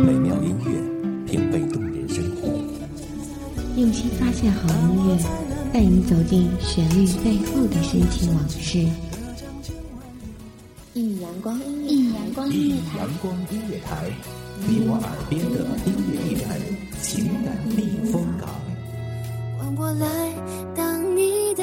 美妙音乐，品味动人生活。用心发现好音乐，带你走进旋律背后的深情往事。一米阳光，一米阳光音乐台，阳光音乐台，你我耳边的音乐驿站，情感避风港。换我来当你的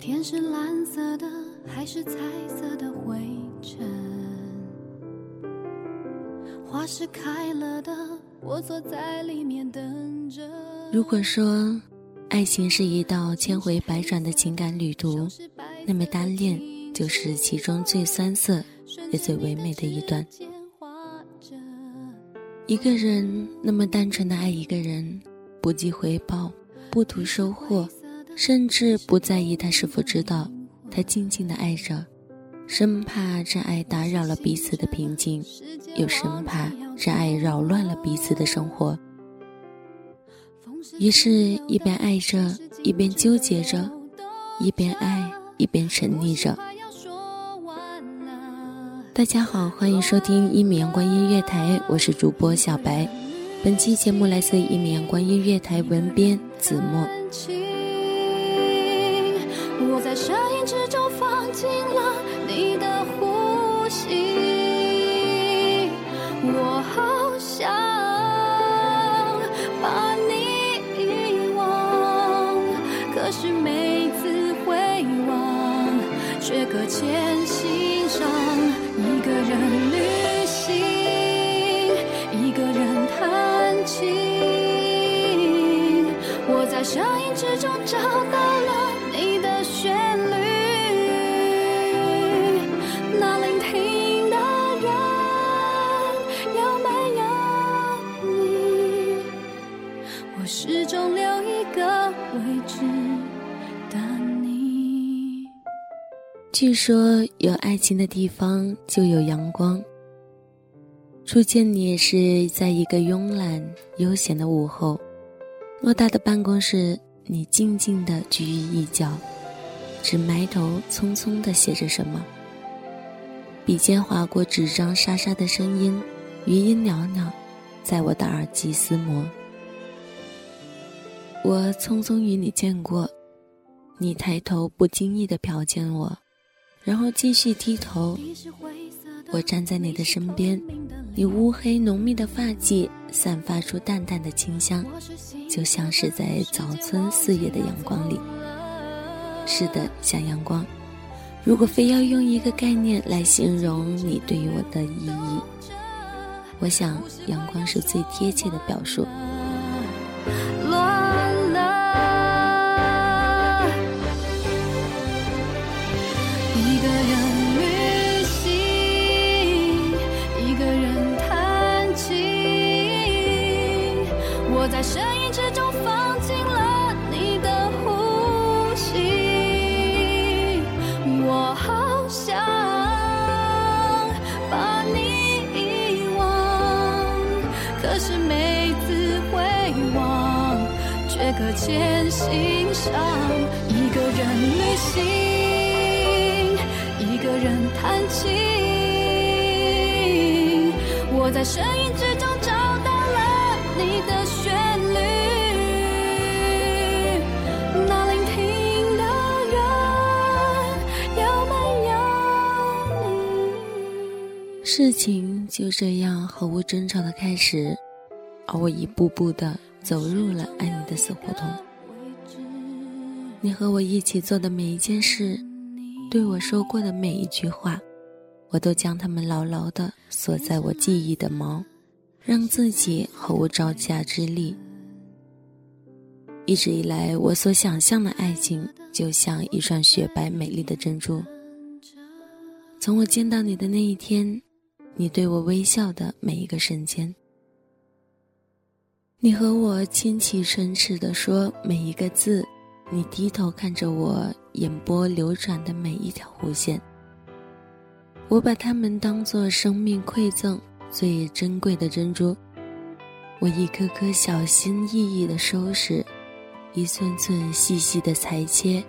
天是蓝色的，还是彩色的灰尘？花是开了的，我坐在里面等着。如果说爱情是一道千回百转的情感旅途，那么单恋就是其中最酸涩也最唯美的一段。一个人那么单纯的爱一个人，不计回报，不图收获。甚至不在意他是否知道，他静静的爱着，生怕这爱打扰了彼此的平静，又生怕这爱扰乱了彼此的生活。于是，一边爱着，一边纠结着，一边爱，一边沉溺着。大家好，欢迎收听一米阳光音乐台，我是主播小白。本期节目来自一米阳光音乐台文编子墨。在声音之中放进了声音之中找到了你的。旋律，那聆听的人有没有你？我始终留一个位置等你。据说有爱情的地方就有阳光。初见你是在一个慵懒悠闲的午后，偌大的办公室，你静静的居于一角。只埋头匆匆地写着什么，笔尖划过纸张沙沙的声音，余音袅袅，在我的耳际厮磨。我匆匆与你见过，你抬头不经意地瞟见我，然后继续低头。我站在你的身边，你乌黑浓密的发髻散发出淡淡的清香，就像是在早春四月的阳光里。是的，像阳光。如果非要用一个概念来形容你对于我的意义，我想阳光是最贴切的表述。却搁浅心上。一个人旅行，一个人弹琴，我在声音之中找到了你的旋律。那聆听的人有没有事情就这样毫无征兆的开始，而我一步步的走入了爱你的死胡同。你和我一起做的每一件事，对我说过的每一句话，我都将它们牢牢的锁在我记忆的锚，让自己毫无招架之力。一直以来，我所想象的爱情，就像一串雪白美丽的珍珠。从我见到你的那一天，你对我微笑的每一个瞬间，你和我轻启唇齿的说每一个字，你低头看着我眼波流转的每一条弧线，我把它们当作生命馈赠最珍贵的珍珠，我一颗颗小心翼翼的收拾，一寸寸细细的裁切。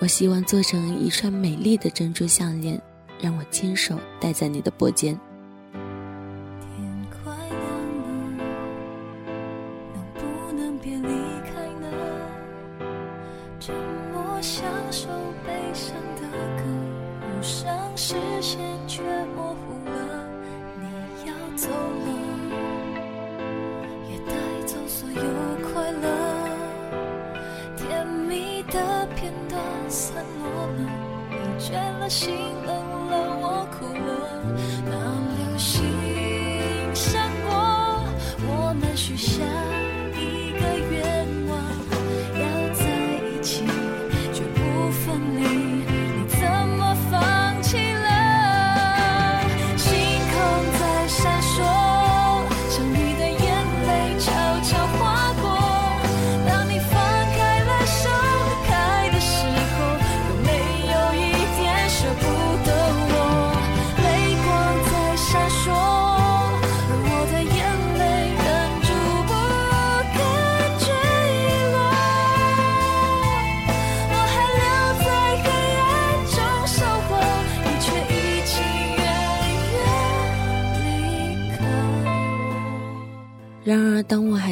我希望做成一串美丽的珍珠项链，让我亲手戴在你的脖间。线却模糊了。你要走了，也带走所有快乐。甜蜜的片段散落了，疲倦了，心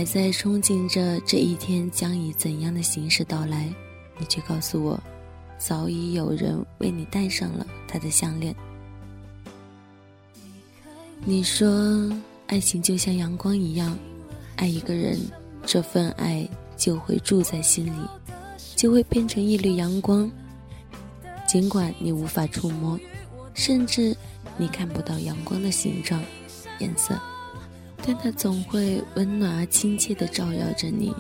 还在憧憬着这一天将以怎样的形式到来，你却告诉我，早已有人为你戴上了他的项链。你说，爱情就像阳光一样，爱一个人，这份爱就会住在心里，就会变成一缕阳光。尽管你无法触摸，甚至你看不到阳光的形状、颜色。但它总会温暖而亲切地照耀着你，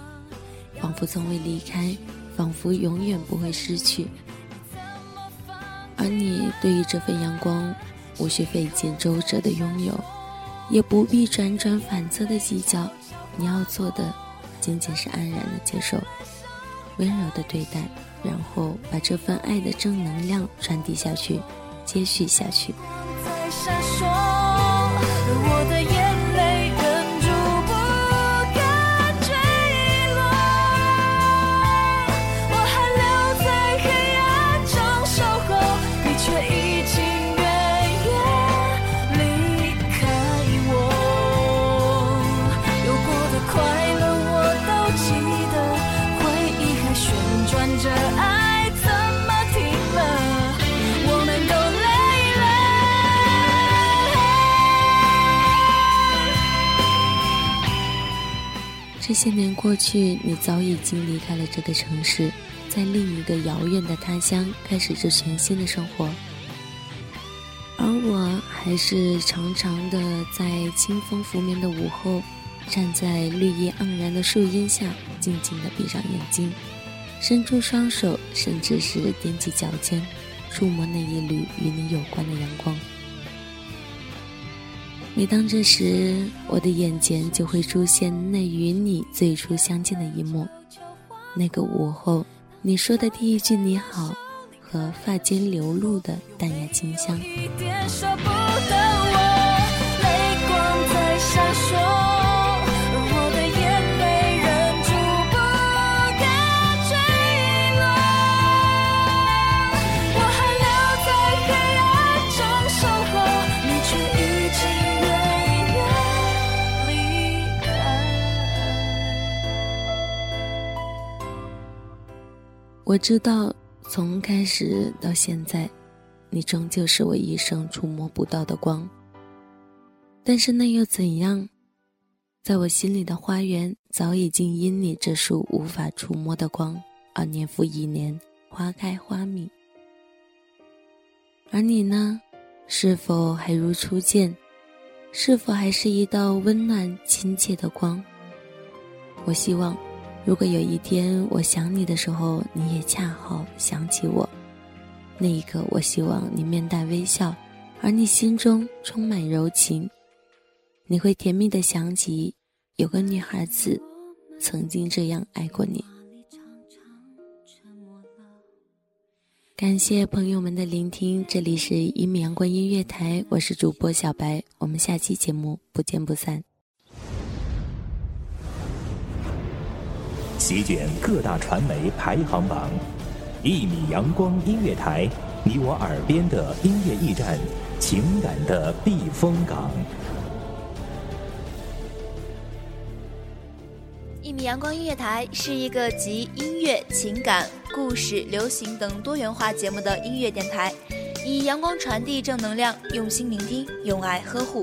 仿佛从未离开，仿佛永远不会失去。而你对于这份阳光，无需费尽周折的拥有，也不必辗转反侧的计较。你要做的，仅仅是安然的接受，温柔的对待，然后把这份爱的正能量传递下去，接续下去。在闪烁，这些年过去，你早已经离开了这个城市，在另一个遥远的他乡开始着全新的生活，而我还是长长的在清风拂面的午后，站在绿意盎然的树荫下，静静的闭上眼睛，伸出双手，甚至是踮起脚尖，触摸那一缕与你有关的阳光。每当这时，我的眼前就会出现那与你最初相见的一幕。那个午后，你说的第一句“你好”，和发间流露的淡雅清香。知道，从开始到现在，你终究是我一生触摸不到的光。但是那又怎样？在我心里的花园，早已经因你这束无法触摸的光而年复一年，花开花蜜。而你呢？是否还如初见？是否还是一道温暖亲切的光？我希望，如果有一天我想你的时候，你也恰好想起我，那一刻，我希望你面带微笑，而你心中充满柔情。你会甜蜜的想起，有个女孩子，曾经这样爱过你。感谢朋友们的聆听，这里是一米阳光音乐台，我是主播小白，我们下期节目不见不散。席卷各大传媒排行榜，一米阳光音乐台，你我耳边的音乐驿站，情感的避风港。一米阳光音乐台是一个集音乐、情感、故事、流行等多元化节目的音乐电台，以阳光传递正能量，用心聆听，用爱呵护。